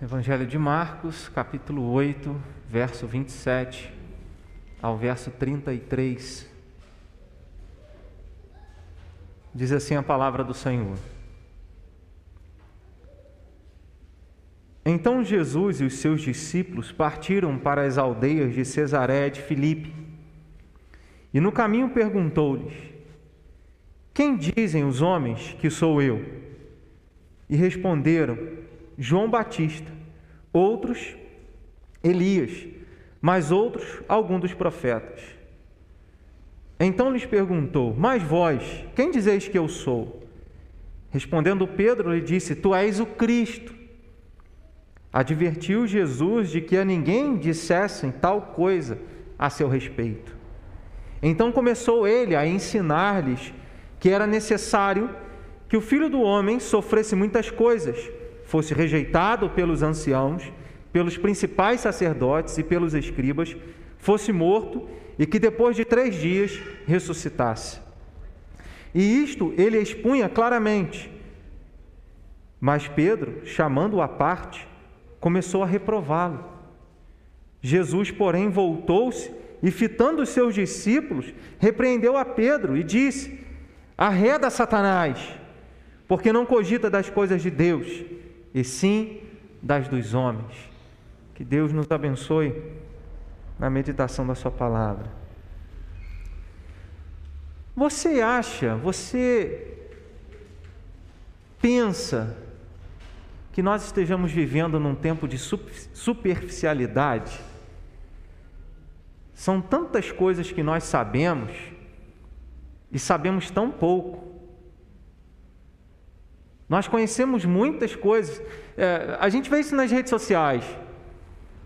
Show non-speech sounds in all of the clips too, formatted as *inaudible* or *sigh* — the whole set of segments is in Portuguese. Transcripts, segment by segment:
Evangelho de Marcos, capítulo 8, verso 27 ao verso 33. Diz assim a palavra do Senhor. Então Jesus e os seus discípulos partiram para as aldeias de Cesaré de Filipe. E no caminho perguntou-lhes: Quem dizem os homens que sou eu? E responderam: João Batista, outros Elias, mas outros algum dos profetas. Então lhes perguntou: Mas vós, quem dizeis que eu sou? Respondendo Pedro, lhe disse: Tu és o Cristo. Advertiu Jesus de que a ninguém dissessem tal coisa a seu respeito. Então começou ele a ensinar-lhes que era necessário que o filho do homem sofresse muitas coisas, fosse rejeitado pelos anciãos, pelos principais sacerdotes e pelos escribas, fosse morto e que depois de três dias ressuscitasse. E isto ele expunha claramente. Mas Pedro, chamando-o à parte, começou a reprová-lo. Jesus, porém, voltou-se e, fitando os seus discípulos, repreendeu a Pedro e disse: Arreda Satanás, porque não cogita das coisas de Deus, e sim das dos homens. Que Deus nos abençoe na meditação da Sua palavra. Você acha, você pensa que nós estejamos vivendo num tempo de superficialidade? São tantas coisas que nós sabemos e sabemos tão pouco. Nós conhecemos muitas coisas. É, a gente vê isso nas redes sociais,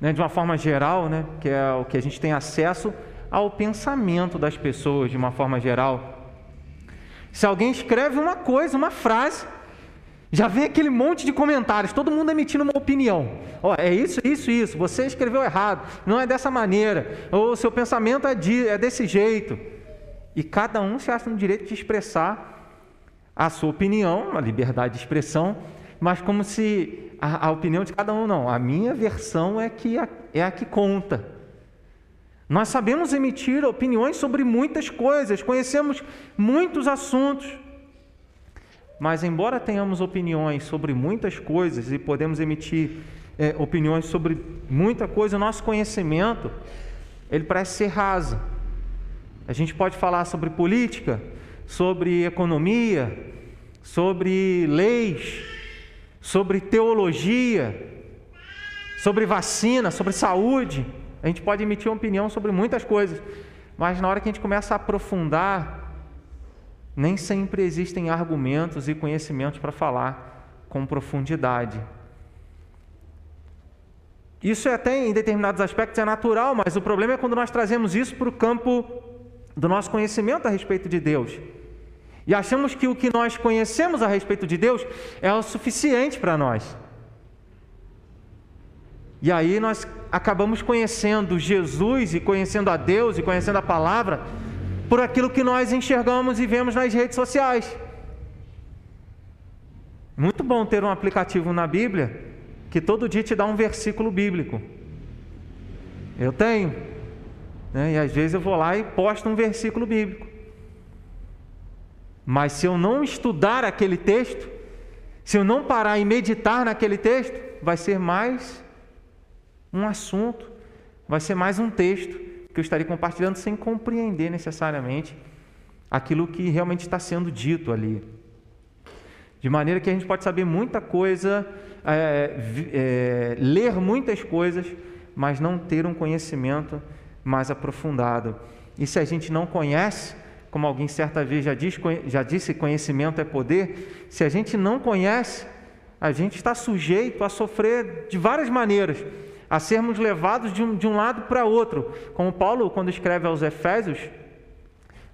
né, de uma forma geral, né, que é o que a gente tem acesso ao pensamento das pessoas de uma forma geral. Se alguém escreve uma coisa, uma frase, já vem aquele monte de comentários, todo mundo emitindo uma opinião. Ó, é isso, isso, isso. Você escreveu errado. Não é dessa maneira. Ou seu pensamento é, de, é desse jeito. E cada um se acha no direito de expressar a sua opinião, a liberdade de expressão, mas como se a, a opinião de cada um não. A minha versão é que a, é a que conta. Nós sabemos emitir opiniões sobre muitas coisas, conhecemos muitos assuntos. Mas, embora tenhamos opiniões sobre muitas coisas e podemos emitir é, opiniões sobre muita coisa, o nosso conhecimento ele parece ser raso. A gente pode falar sobre política, sobre economia, sobre leis, sobre teologia, sobre vacina, sobre saúde. A gente pode emitir uma opinião sobre muitas coisas, mas na hora que a gente começa a aprofundar, nem sempre existem argumentos e conhecimentos para falar com profundidade. Isso é até em determinados aspectos é natural, mas o problema é quando nós trazemos isso para o campo do nosso conhecimento a respeito de Deus. E achamos que o que nós conhecemos a respeito de Deus é o suficiente para nós. E aí nós acabamos conhecendo Jesus e conhecendo a Deus e conhecendo a palavra por aquilo que nós enxergamos e vemos nas redes sociais. Muito bom ter um aplicativo na Bíblia que todo dia te dá um versículo bíblico. Eu tenho. Né? E às vezes eu vou lá e posto um versículo bíblico. Mas se eu não estudar aquele texto, se eu não parar e meditar naquele texto, vai ser mais um assunto, vai ser mais um texto que eu estaria compartilhando sem compreender necessariamente aquilo que realmente está sendo dito ali. De maneira que a gente pode saber muita coisa, é, é, ler muitas coisas, mas não ter um conhecimento mais aprofundado. E se a gente não conhece, como alguém certa vez já, diz, já disse, conhecimento é poder, se a gente não conhece, a gente está sujeito a sofrer de várias maneiras a sermos levados de um, de um lado para outro. Como Paulo, quando escreve aos Efésios,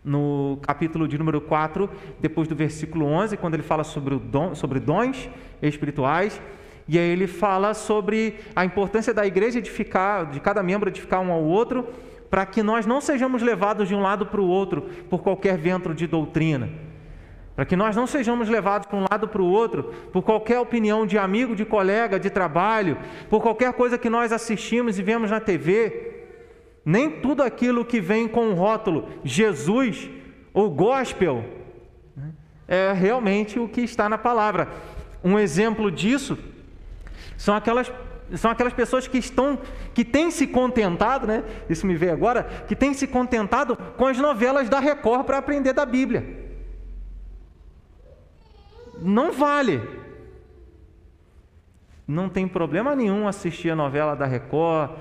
no capítulo de número 4, depois do versículo 11, quando ele fala sobre, o sobre dons espirituais, e aí ele fala sobre a importância da igreja edificar, de cada membro edificar um ao outro, para que nós não sejamos levados de um lado para o outro por qualquer vento de doutrina. para que nós não sejamos levados para um lado para o outro por qualquer opinião de amigo, de colega, de trabalho, por qualquer coisa que nós assistimos e vemos na TV. Nem tudo aquilo que vem com o rótulo Jesus ou gospel né, é realmente o que está na palavra. Um exemplo disso são aquelas são aquelas pessoas que estão que têm se contentado, né? Isso me veio agora, que têm se contentado com as novelas da Record para aprender da Bíblia não vale. Não tem problema nenhum assistir a novela da Record,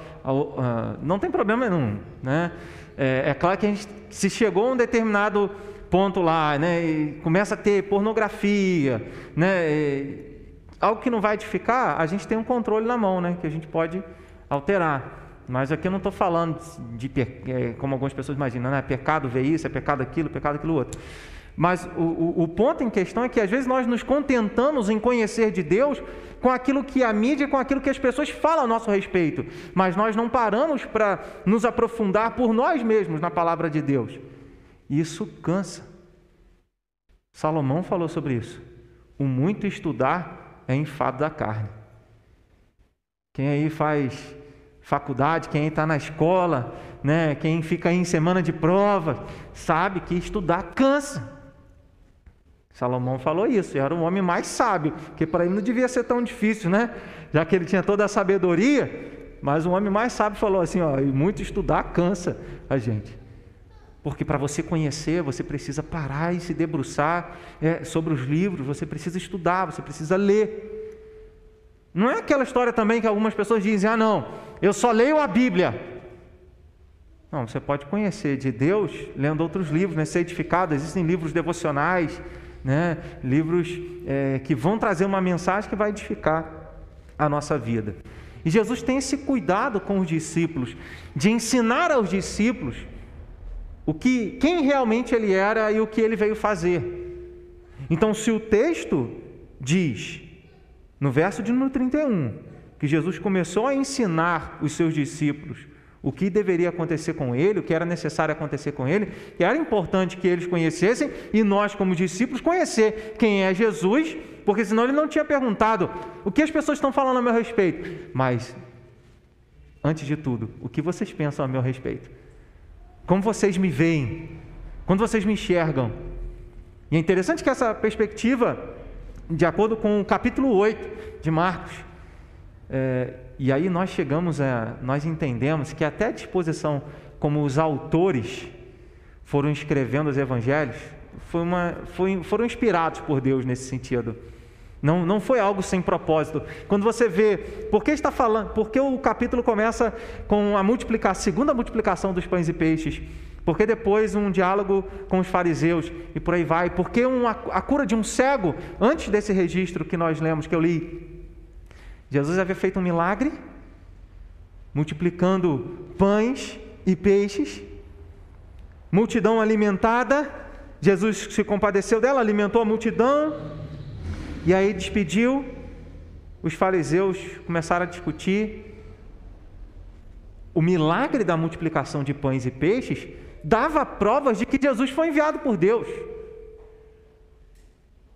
não tem problema nenhum. Né? É, é claro que a gente, se chegou a um determinado ponto lá, né, e começa a ter pornografia, né, algo que não vai edificar, a gente tem um controle na mão, né, que a gente pode alterar. Mas aqui eu não estou falando de, é, como algumas pessoas imaginam, né, pecado ver isso, é pecado aquilo, pecado aquilo outro. Mas o, o, o, ponto em questão é que às vezes nós nos contentamos em conhecer de Deus com aquilo que a mídia, com aquilo que as pessoas falam a nosso respeito, mas nós não paramos para nos aprofundar por nós mesmos na palavra de Deus. Isso cansa. Salomão falou sobre isso. O muito estudar é enfado da carne. Quem aí faz faculdade, quem está na escola, né, quem fica aí em semana de prova, sabe que estudar cansa. Salomão falou isso, era o homem mais sábio, que para ele não devia ser tão difícil, né? Já que ele tinha toda a sabedoria, mas o homem mais sábio falou assim: ó, e muito estudar cansa a gente. Porque para você conhecer, você precisa parar e se debruçar é, sobre os livros, você precisa estudar, você precisa ler. Não é aquela história também que algumas pessoas dizem: ah, não, eu só leio a Bíblia. Não, você pode conhecer de Deus lendo outros livros, né? ser edificado. Existem livros devocionais, né? livros é, que vão trazer uma mensagem que vai edificar a nossa vida. E Jesus tem esse cuidado com os discípulos, de ensinar aos discípulos o que, quem realmente ele era e o que ele veio fazer. Então, se o texto diz, no verso de número 31, que Jesus começou a ensinar os seus discípulos o que deveria acontecer com ele, o que era necessário acontecer com ele, e era importante que eles conhecessem e nós, como discípulos, conhecer quem é Jesus, porque senão ele não tinha perguntado o que as pessoas estão falando a meu respeito. Mas, antes de tudo, o que vocês pensam a meu respeito? Como vocês me veem? Quando vocês me enxergam? E é interessante que essa perspectiva, de acordo com o capítulo 8 de Marcos, é, e aí nós chegamos a, nós entendemos que até a disposição como os autores foram escrevendo os evangelhos, foi uma, foi, foram inspirados por Deus nesse sentido. Não, não foi algo sem propósito. Quando você vê, por que está falando, porque o capítulo começa com a multiplicação, segunda multiplicação dos pães e peixes, porque depois um diálogo com os fariseus e por aí vai, porque uma, a cura de um cego, antes desse registro que nós lemos, que eu li, Jesus havia feito um milagre, multiplicando pães e peixes, multidão alimentada. Jesus se compadeceu dela, alimentou a multidão, e aí despediu. Os fariseus começaram a discutir. O milagre da multiplicação de pães e peixes dava provas de que Jesus foi enviado por Deus.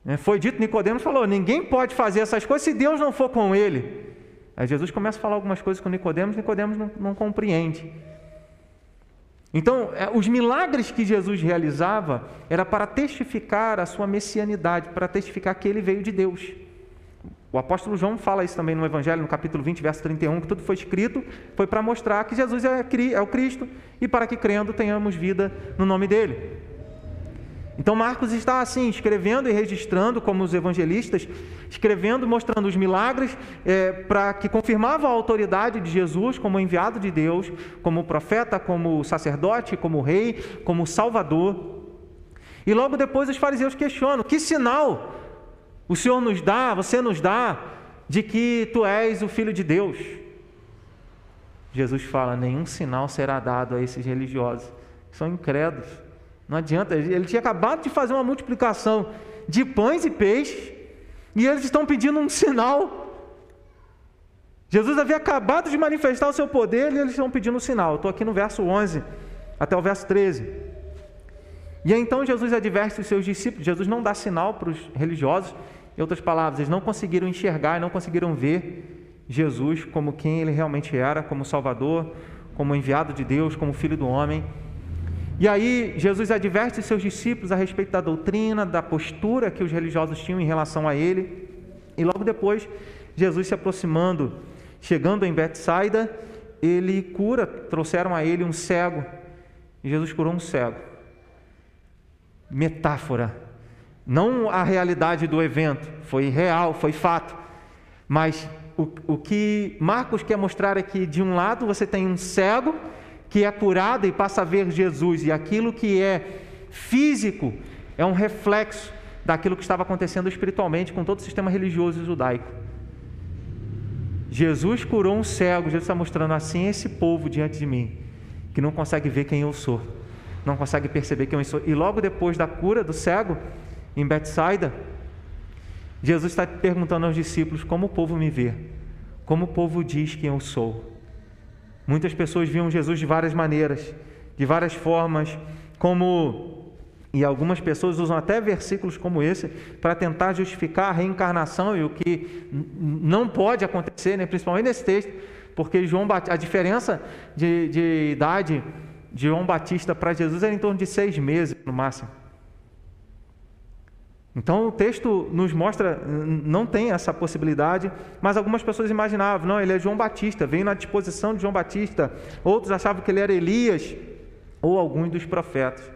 Né? Foi dito, Nicodemos falou: ninguém pode fazer essas coisas se Deus não for com ele. Aí Jesus começa a falar algumas coisas com Nicodemos, Nicodemos não, não compreende. Então, é, os milagres que Jesus realizava era para testificar a sua messianidade, para testificar que ele veio de Deus. O apóstolo João fala isso também no Evangelho, no capítulo 20, verso 31, que tudo foi escrito, foi para mostrar que Jesus é, é o Cristo e para que crendo tenhamos vida no nome dele. Então Marcos está assim, escrevendo e registrando, como os evangelistas, escrevendo, mostrando os milagres é, para que confirmavam a autoridade de Jesus como enviado de Deus, como profeta, como sacerdote, como rei, como salvador. E logo depois os fariseus questionam: que sinal o Senhor nos dá, você nos dá, de que tu és o filho de Deus? Jesus fala: nenhum sinal será dado a esses religiosos, são incrédulos. Não adianta, ele tinha acabado de fazer uma multiplicação de pães e peixes, e eles estão pedindo um sinal. Jesus havia acabado de manifestar o seu poder e eles estão pedindo um sinal. Estou aqui no verso 11 até o verso 13. E então Jesus adverte os seus discípulos. Jesus não dá sinal para os religiosos. Em outras palavras, eles não conseguiram enxergar, não conseguiram ver Jesus como quem ele realmente era, como Salvador, como enviado de Deus, como Filho do homem. E aí, Jesus adverte seus discípulos a respeito da doutrina, da postura que os religiosos tinham em relação a ele. E logo depois, Jesus se aproximando, chegando em Betsaida, ele cura, trouxeram a ele um cego. E Jesus curou um cego. Metáfora. Não a realidade do evento, foi real, foi fato. Mas o, o que Marcos quer mostrar é que, de um lado, você tem um cego que é curado e passa a ver Jesus, e aquilo que é físico é um reflexo daquilo que estava acontecendo espiritualmente com todo o sistema religioso judaico. Jesus curou um cego, Jesus está mostrando assim esse povo diante de mim, que não consegue ver quem eu sou, não consegue perceber quem eu sou. E logo depois da cura do cego, em Betsaida, Jesus está perguntando aos discípulos como o povo me vê, como o povo diz quem eu sou. Muitas pessoas viam Jesus de várias maneiras, de várias formas, como e algumas pessoas usam até versículos como esse para tentar justificar a reencarnação e o que não pode acontecer, né? principalmente nesse texto, porque João a diferença de, de idade de João Batista para Jesus era em torno de seis meses no máximo. Então o texto nos mostra, não tem essa possibilidade, mas algumas pessoas imaginavam, não, ele é João Batista, veio na disposição de João Batista, outros achavam que ele era Elias ou alguns dos profetas.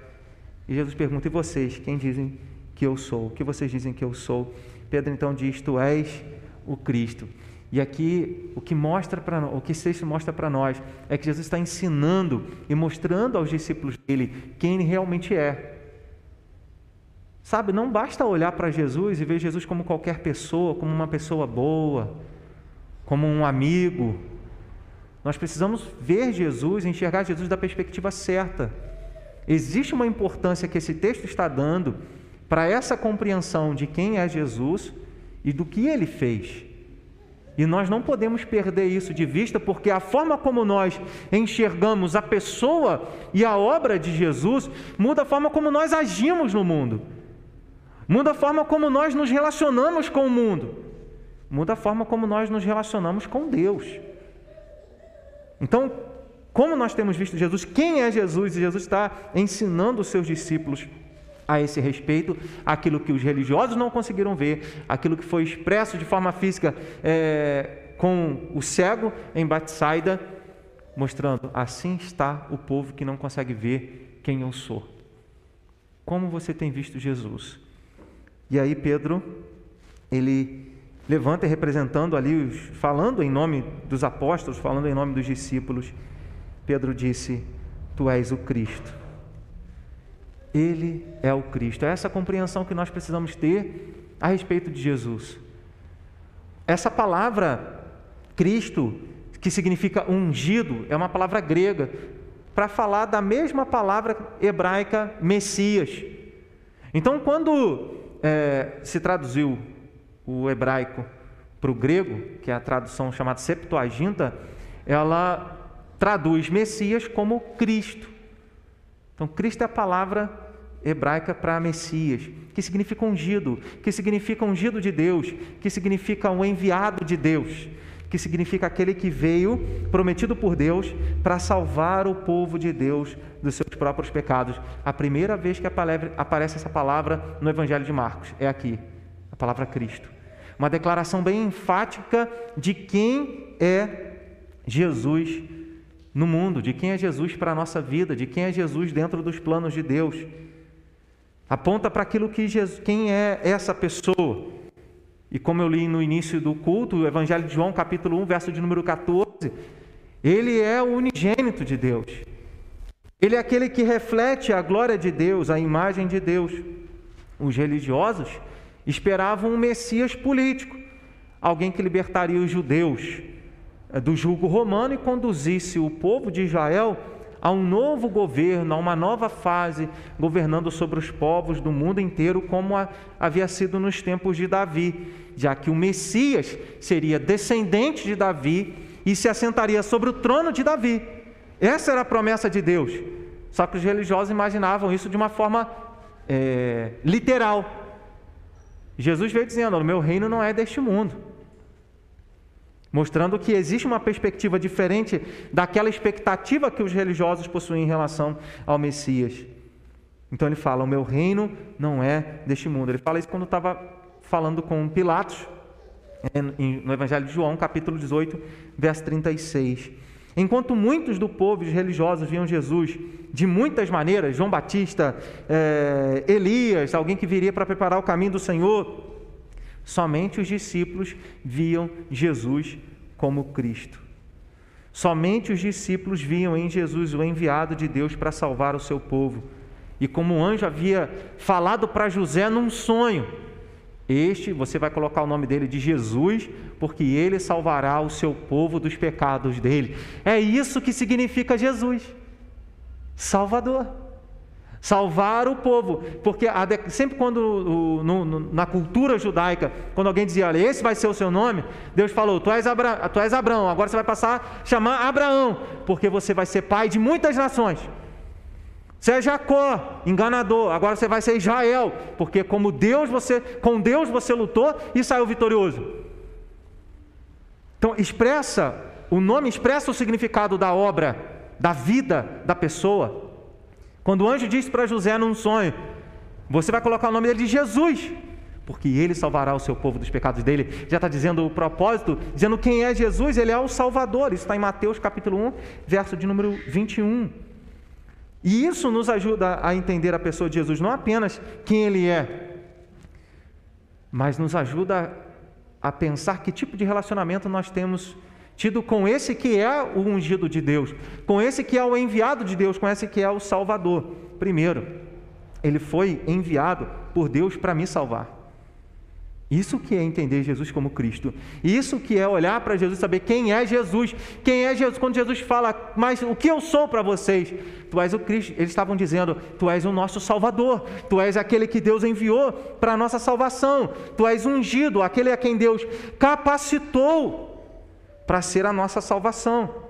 E Jesus pergunta: E vocês, quem dizem que eu sou? O que vocês dizem que eu sou? Pedro então diz: Tu és o Cristo. E aqui o que mostra para o que texto mostra para nós é que Jesus está ensinando e mostrando aos discípulos dele quem ele realmente é. Sabe, não basta olhar para Jesus e ver Jesus como qualquer pessoa, como uma pessoa boa, como um amigo. Nós precisamos ver Jesus, enxergar Jesus da perspectiva certa. Existe uma importância que esse texto está dando para essa compreensão de quem é Jesus e do que ele fez. E nós não podemos perder isso de vista, porque a forma como nós enxergamos a pessoa e a obra de Jesus muda a forma como nós agimos no mundo, muda a forma como nós nos relacionamos com o mundo, muda a forma como nós nos relacionamos com Deus. Então, como nós temos visto Jesus, quem é Jesus? E Jesus está ensinando os seus discípulos a esse respeito, aquilo que os religiosos não conseguiram ver, aquilo que foi expresso de forma física é, com o cego em Batsaida, mostrando assim está o povo que não consegue ver quem eu sou. Como você tem visto Jesus? E aí Pedro, ele levanta representando ali, falando em nome dos apóstolos, falando em nome dos discípulos, Pedro disse: Tu és o Cristo. Ele é o Cristo. É essa compreensão que nós precisamos ter a respeito de Jesus. Essa palavra Cristo, que significa ungido, é uma palavra grega para falar da mesma palavra hebraica Messias. Então, quando é, se traduziu o hebraico para o grego, que é a tradução chamada Septuaginta, ela traduz Messias como Cristo. Então, Cristo é a palavra hebraica para Messias, que significa ungido, que significa ungido de Deus, que significa o um enviado de Deus, que significa aquele que veio prometido por Deus para salvar o povo de Deus dos seus próprios pecados. A primeira vez que aparece essa palavra no Evangelho de Marcos é aqui, a palavra Cristo. Uma declaração bem enfática de quem é Jesus no mundo, de quem é Jesus para a nossa vida, de quem é Jesus dentro dos planos de Deus. Aponta para aquilo que Jesus, quem é essa pessoa. E como eu li no início do culto, o Evangelho de João, capítulo 1, verso de número 14, ele é o unigênito de Deus. Ele é aquele que reflete a glória de Deus, a imagem de Deus. Os religiosos esperavam um Messias político, alguém que libertaria os judeus é, do julgo romano e conduzisse o povo de Israel a um novo governo, a uma nova fase, governando sobre os povos do mundo inteiro, como havia sido nos tempos de Davi, já que o Messias seria descendente de Davi e se assentaria sobre o trono de Davi. Essa era a promessa de Deus. Só que os religiosos imaginavam isso de uma forma é, literal. Jesus veio dizendo: O meu reino não é deste mundo. Mostrando que existe uma perspectiva diferente daquela expectativa que os religiosos possuem em relação ao Messias. Então ele fala: O meu reino não é deste mundo. Ele fala isso quando estava falando com Pilatos, no Evangelho de João, capítulo 18, verso 36. Enquanto muitos do povo e os religiosos viam Jesus de muitas maneiras, João Batista, é, Elias, alguém que viria para preparar o caminho do Senhor, somente os discípulos viam Jesus como Cristo. Somente os discípulos viam em Jesus o enviado de Deus para salvar o seu povo. E como o anjo havia falado para José num sonho, este, você vai colocar o nome dele de Jesus, porque ele salvará o seu povo dos pecados dele. É isso que significa Jesus, Salvador. Salvar o povo, porque sempre quando na cultura judaica, quando alguém dizia, olha, esse vai ser o seu nome, Deus falou, tu és, Abra, tu és Abraão, agora você vai passar a chamar Abraão, porque você vai ser pai de muitas nações. Você é Jacó, enganador. Agora você vai ser Israel, porque como Deus você, com Deus você lutou e saiu vitorioso. Então expressa, o nome expressa o significado da obra, da vida da pessoa. Quando o anjo disse para José num sonho, você vai colocar o nome dele de Jesus, porque ele salvará o seu povo dos pecados dele. Já está dizendo o propósito, dizendo quem é Jesus, ele é o Salvador. Isso está em Mateus capítulo 1, verso de número 21. E isso nos ajuda a entender a pessoa de Jesus, não apenas quem ele é, mas nos ajuda a pensar que tipo de relacionamento nós temos tido com esse que é o ungido de Deus, com esse que é o enviado de Deus, com esse que é o Salvador. Primeiro, ele foi enviado por Deus para me salvar. Isso que é entender Jesus como Cristo. Isso que é olhar para Jesus saber quem é Jesus. Quem é Jesus? Quando Jesus fala, mas o que eu sou para vocês? Tu és o Cristo. Eles estavam dizendo, tu és o nosso Salvador. Tu és aquele que Deus enviou para a nossa salvação. Tu és ungido, aquele a quem Deus capacitou para ser a nossa salvação.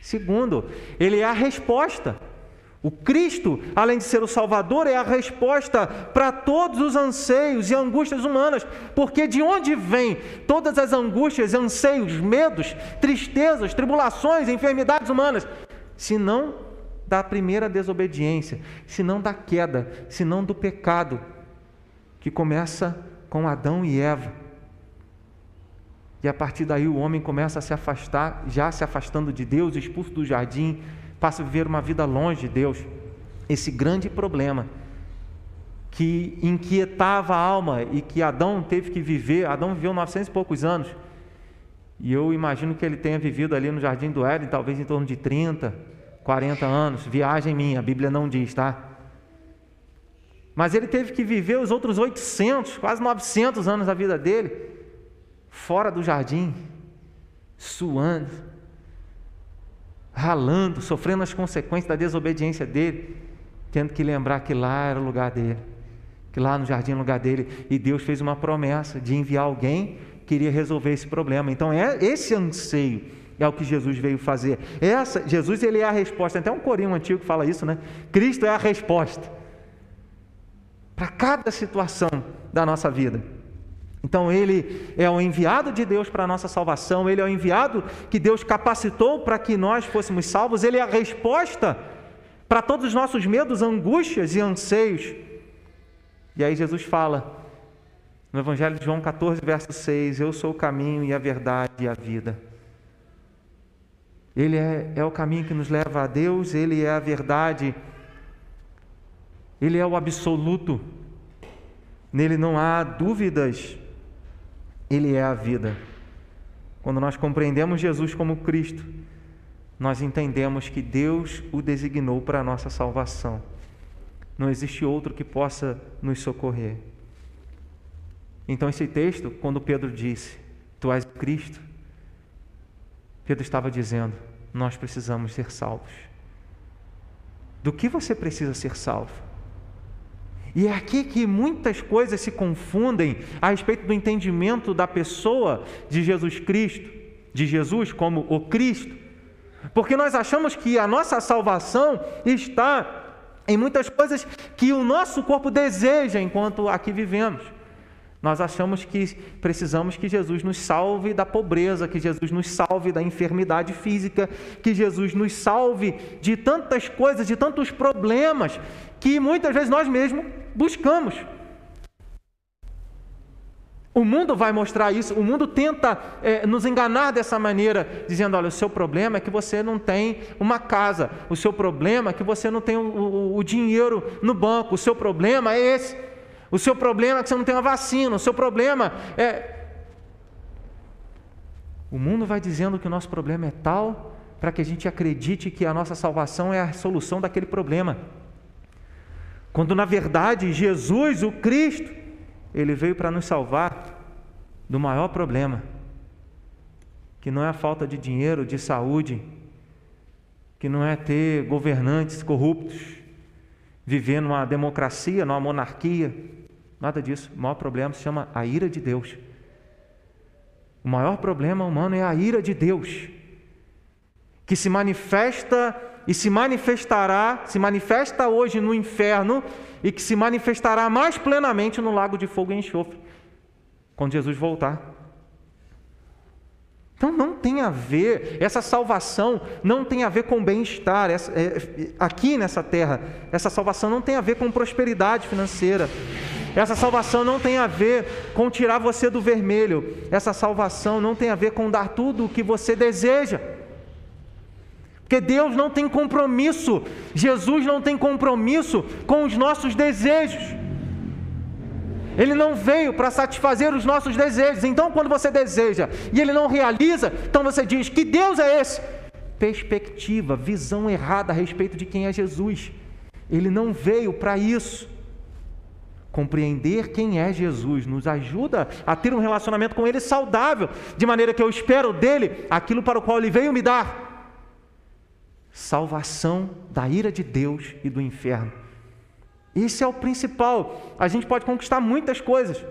Segundo, ele é a resposta. O Cristo, além de ser o Salvador, é a resposta para todos os anseios e angústias humanas, porque de onde vêm todas as angústias, anseios, medos, tristezas, tribulações, enfermidades humanas? Se não da primeira desobediência, se não da queda, se não do pecado, que começa com Adão e Eva. E a partir daí o homem começa a se afastar, já se afastando de Deus, expulso do jardim, passa a viver uma vida longe de Deus. Esse grande problema que inquietava a alma e que Adão teve que viver, Adão viveu 900 e poucos anos. E eu imagino que ele tenha vivido ali no Jardim do Éden, talvez em torno de 30, 40 anos. Viagem minha, a Bíblia não diz, tá? Mas ele teve que viver os outros 800, quase 900 anos da vida dele, fora do jardim, suando, ralando, sofrendo as consequências da desobediência dele, tendo que lembrar que lá era o lugar dele, que lá no jardim era o lugar dele, e Deus fez uma promessa de enviar alguém que iria resolver esse problema. Então é esse anseio é o que Jesus veio fazer. Essa, Jesus ele é a resposta. Até um corinho antigo que fala isso, né? Cristo é a resposta para cada situação da nossa vida. Então, ele é o enviado de Deus para a nossa salvação, ele é o enviado que Deus capacitou para que nós fôssemos salvos, ele é a resposta para todos os nossos medos, angústias e anseios. E aí, Jesus fala no Evangelho de João 14, verso 6: Eu sou o caminho e a verdade e a vida. Ele é, é o caminho que nos leva a Deus, ele é a verdade, ele é o absoluto, nele não há dúvidas ele é a vida. Quando nós compreendemos Jesus como Cristo, nós entendemos que Deus o designou para a nossa salvação. Não existe outro que possa nos socorrer. Então, esse texto, quando Pedro disse, Tu és Cristo, Pedro estava dizendo, nós precisamos ser salvos. Do que você precisa ser salvo? E é aqui que muitas coisas se confundem a respeito do entendimento da pessoa de Jesus Cristo, de Jesus como o Cristo. Porque nós achamos que a nossa salvação está em muitas coisas que o nosso corpo deseja enquanto aqui vivemos. Nós achamos que precisamos que Jesus nos salve da pobreza, que Jesus nos salve da enfermidade física, que Jesus nos salve de tantas coisas, de tantos problemas que muitas vezes nós mesmos buscamos. O mundo vai mostrar isso, o mundo tenta é, nos enganar dessa maneira, dizendo: olha, o seu problema é que você não tem uma casa, o seu problema é que você não tem o, o, o dinheiro no banco, o seu problema é esse, o seu problema é que você não tem uma vacina, o seu problema é. O mundo vai dizendo que o nosso problema é tal para que a gente acredite que a nossa salvação é a solução daquele problema. Quando na verdade Jesus, o Cristo, ele veio para nos salvar do maior problema, que não é a falta de dinheiro, de saúde, que não é ter governantes corruptos, viver numa democracia, numa monarquia, nada disso. O maior problema se chama a ira de Deus. O maior problema humano é a ira de Deus, que se manifesta e se manifestará, se manifesta hoje no inferno e que se manifestará mais plenamente no lago de fogo e enxofre, quando Jesus voltar. Então não tem a ver, essa salvação não tem a ver com bem-estar, é, aqui nessa terra, essa salvação não tem a ver com prosperidade financeira, essa salvação não tem a ver com tirar você do vermelho, essa salvação não tem a ver com dar tudo o que você deseja. Porque Deus não tem compromisso, Jesus não tem compromisso com os nossos desejos. Ele não veio para satisfazer os nossos desejos. Então, quando você deseja e ele não realiza, então você diz: Que Deus é esse? Perspectiva, visão errada a respeito de quem é Jesus. Ele não veio para isso. Compreender quem é Jesus nos ajuda a ter um relacionamento com Ele saudável, de maneira que eu espero dele aquilo para o qual Ele veio me dar salvação da ira de Deus e do inferno. Esse é o principal. A gente pode conquistar muitas coisas.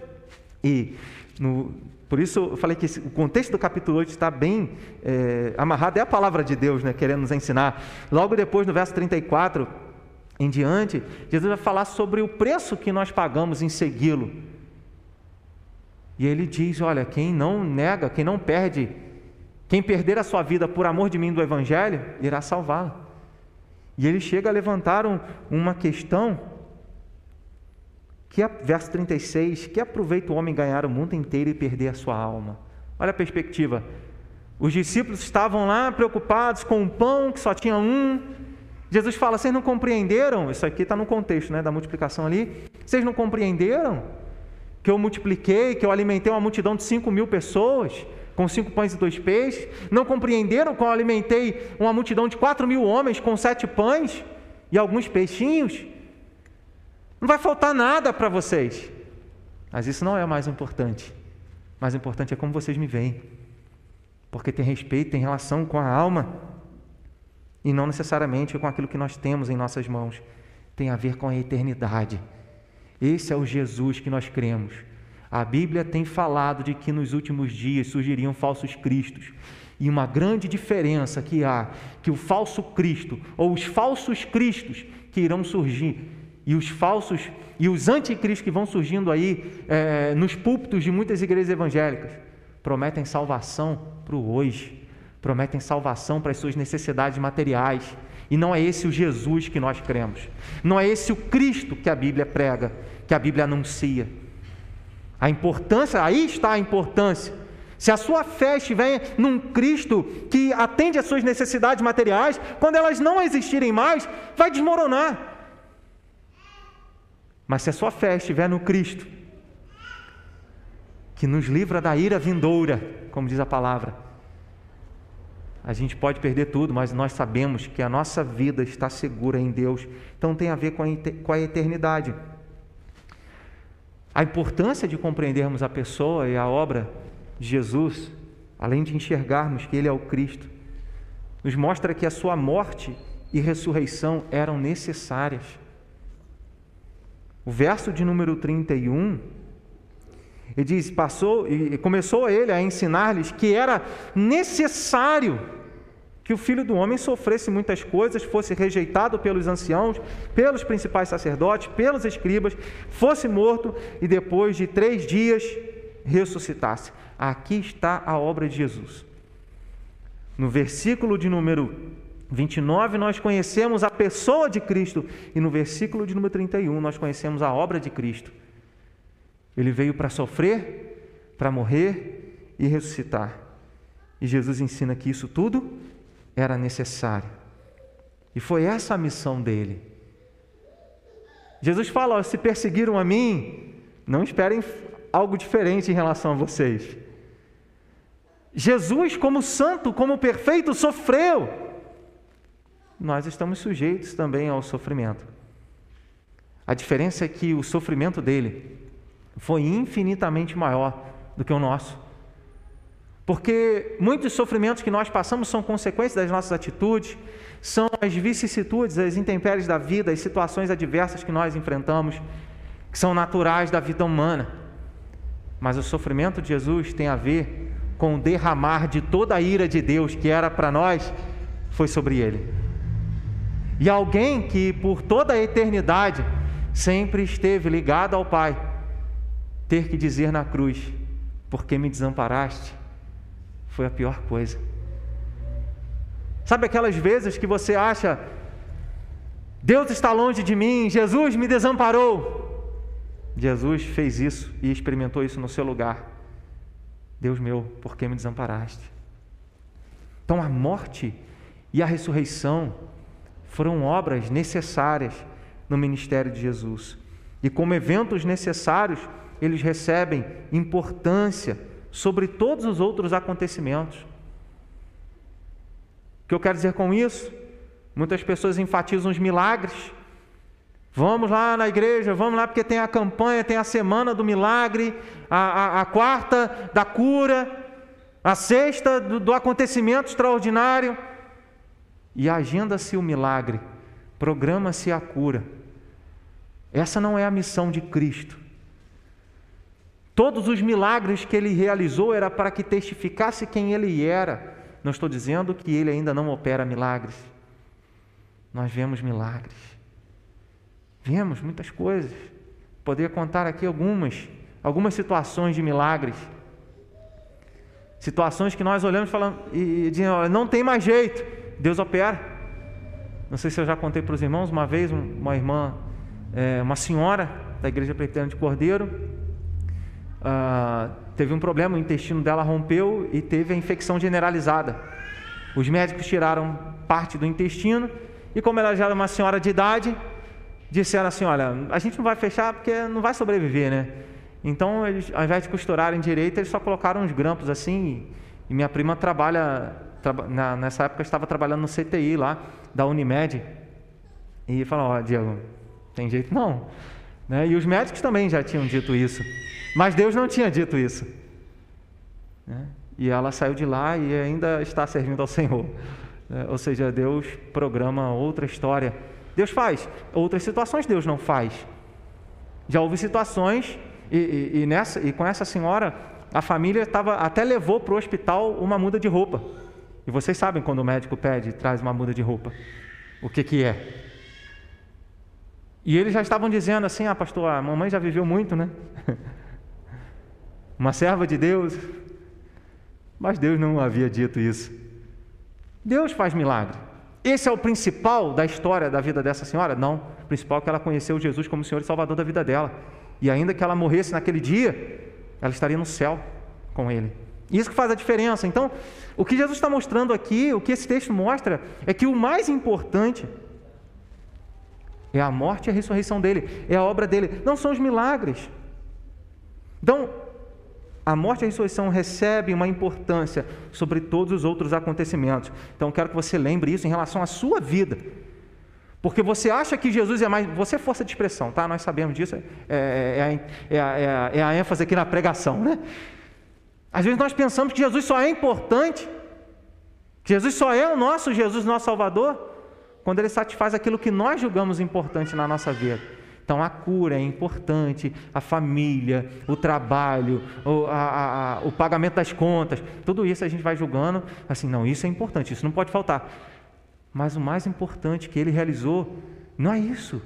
E no, por isso eu falei que esse, o contexto do capítulo 8 está bem é, amarrado, é a palavra de Deus, né, querendo nos ensinar. Logo depois, no verso 34 em diante, Jesus vai falar sobre o preço que nós pagamos em segui-lo. E ele diz: olha, quem não nega, quem não perde quem perder a sua vida por amor de mim do Evangelho, irá salvá-la. E ele chega a levantar um, uma questão, que é, verso 36, que aproveita o homem ganhar o mundo inteiro e perder a sua alma. Olha a perspectiva. Os discípulos estavam lá preocupados com um pão que só tinha um. Jesus fala: Vocês não compreenderam? Isso aqui está no contexto né, da multiplicação ali. Vocês não compreenderam que eu multipliquei, que eu alimentei uma multidão de 5 mil pessoas? com cinco pães e dois peixes? Não compreenderam quando eu alimentei uma multidão de quatro mil homens com sete pães e alguns peixinhos? Não vai faltar nada para vocês. Mas isso não é o mais importante. O mais importante é como vocês me veem. Porque tem respeito, tem relação com a alma. E não necessariamente com aquilo que nós temos em nossas mãos. Tem a ver com a eternidade. Esse é o Jesus que nós cremos a Bíblia tem falado de que nos últimos dias surgiriam falsos cristos. E uma grande diferença que há, que o falso Cristo, ou os falsos cristos que irão surgir, e os falsos e os anticristos que vão surgindo aí é, nos púlpitos de muitas igrejas evangélicas, prometem salvação para o hoje, prometem salvação para as suas necessidades materiais. E não é esse o Jesus que nós cremos, não é esse o Cristo que a Bíblia prega, que a Bíblia anuncia. A importância, aí está a importância. Se a sua fé estiver num Cristo que atende às suas necessidades materiais, quando elas não existirem mais, vai desmoronar. Mas se a sua fé estiver no Cristo, que nos livra da ira vindoura, como diz a palavra, a gente pode perder tudo, mas nós sabemos que a nossa vida está segura em Deus. Então tem a ver com a eternidade. A importância de compreendermos a pessoa e a obra de Jesus, além de enxergarmos que Ele é o Cristo, nos mostra que a sua morte e ressurreição eram necessárias. O verso de número 31, ele diz: passou e começou ele a ensinar-lhes que era necessário que o filho do homem sofresse muitas coisas, fosse rejeitado pelos anciãos, pelos principais sacerdotes, pelos escribas, fosse morto e depois de três dias ressuscitasse. Aqui está a obra de Jesus. No versículo de número 29, nós conhecemos a pessoa de Cristo, e no versículo de número 31, nós conhecemos a obra de Cristo. Ele veio para sofrer, para morrer e ressuscitar. E Jesus ensina que isso tudo era necessário. E foi essa a missão dele. Jesus fala: ó, se perseguiram a mim, não esperem algo diferente em relação a vocês. Jesus, como santo, como perfeito, sofreu. Nós estamos sujeitos também ao sofrimento. A diferença é que o sofrimento dele foi infinitamente maior do que o nosso. Porque muitos sofrimentos que nós passamos são consequências das nossas atitudes, são as vicissitudes, as intempéries da vida, as situações adversas que nós enfrentamos, que são naturais da vida humana. Mas o sofrimento de Jesus tem a ver com o derramar de toda a ira de Deus que era para nós, foi sobre ele. E alguém que por toda a eternidade sempre esteve ligado ao Pai, ter que dizer na cruz: Por que me desamparaste? foi a pior coisa. Sabe aquelas vezes que você acha, Deus está longe de mim, Jesus me desamparou. Jesus fez isso e experimentou isso no seu lugar. Deus meu, por que me desamparaste? Então a morte e a ressurreição foram obras necessárias no ministério de Jesus. E como eventos necessários, eles recebem importância sobre todos os outros acontecimentos. O que eu quero dizer com isso? Muitas pessoas enfatizam os milagres. Vamos lá na igreja, vamos lá porque tem a campanha, tem a semana do milagre, a, a, a quarta da cura, a sexta do, do acontecimento extraordinário. E agenda-se o milagre, programa-se a cura. Essa não é a missão de Cristo. Todos os milagres que ele realizou era para que testificasse quem ele era. Não estou dizendo que ele ainda não opera milagres. Nós vemos milagres. Vemos muitas coisas. Poderia contar aqui algumas, algumas situações de milagres. Situações que nós olhamos e falamos, e, dizemos, não tem mais jeito, Deus opera. Não sei se eu já contei para os irmãos, uma vez uma irmã, é, uma senhora da igreja presbiteriana de Cordeiro, uh, teve um problema, o intestino dela rompeu e teve a infecção generalizada. Os médicos tiraram parte do intestino e, como ela já era uma senhora de idade, disseram assim: Olha, a gente não vai fechar porque não vai sobreviver, né? Então, eles, ao invés de costurarem direito, eles só colocaram uns grampos assim. E minha prima trabalha, na, nessa época estava trabalhando no CTI lá, da Unimed. E falou: Ó, Diego, tem jeito não. Né? E os médicos também já tinham dito isso. Mas Deus não tinha dito isso. Né? E ela saiu de lá e ainda está servindo ao Senhor. Né? Ou seja, Deus programa outra história. Deus faz. Outras situações Deus não faz. Já houve situações, e, e, e nessa, e com essa senhora, a família tava, até levou para o hospital uma muda de roupa. E vocês sabem quando o médico pede, traz uma muda de roupa. O que, que é? E eles já estavam dizendo assim: ah, pastor, a mamãe já viveu muito, né? *laughs* uma serva de Deus. Mas Deus não havia dito isso. Deus faz milagre. Esse é o principal da história da vida dessa senhora? Não. O principal é que ela conheceu Jesus como Senhor e Salvador da vida dela. E ainda que ela morresse naquele dia, ela estaria no céu com Ele. Isso que faz a diferença. Então, o que Jesus está mostrando aqui, o que esse texto mostra, é que o mais importante é a morte e a ressurreição dele, é a obra dele, não são os milagres. Então, a morte e a ressurreição recebem uma importância sobre todos os outros acontecimentos. Então, quero que você lembre isso em relação à sua vida. Porque você acha que Jesus é mais. Você é força de expressão, tá? Nós sabemos disso. É, é, é, a, é, a, ênfase aqui na pregação, né? Às vezes nós pensamos que Jesus só é importante, que Jesus só é o nosso Jesus, nosso Salvador, quando Ele satisfaz aquilo que nós julgamos importante na nossa vida. Então a cura é importante, a família, o trabalho, o, a, a, o pagamento das contas, tudo isso a gente vai julgando assim, não, isso é importante, isso não pode faltar. Mas o mais importante que ele realizou não é isso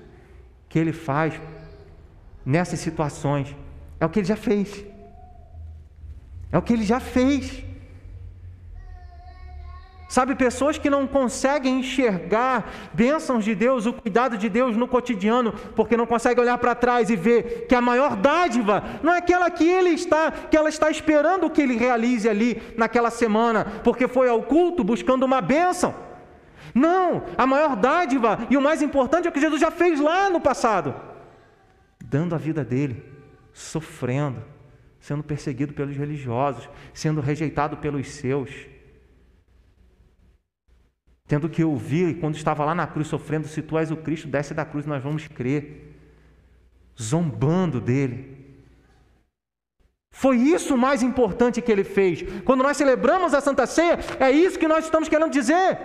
que ele faz nessas situações, é o que ele já fez. É o que ele já fez. Sabe, pessoas que não conseguem enxergar bênçãos de Deus, o cuidado de Deus no cotidiano, porque não conseguem olhar para trás e ver que a maior dádiva não é aquela que ele está, que ela está esperando que ele realize ali naquela semana, porque foi ao culto buscando uma bênção. Não, a maior dádiva e o mais importante é o que Jesus já fez lá no passado, dando a vida dele, sofrendo, sendo perseguido pelos religiosos, sendo rejeitado pelos seus tendo que ouvir quando estava lá na cruz sofrendo, se tu és o Cristo, desce da cruz, nós vamos crer, zombando dele. Foi isso o mais importante que ele fez. Quando nós celebramos a Santa Ceia, é isso que nós estamos querendo dizer.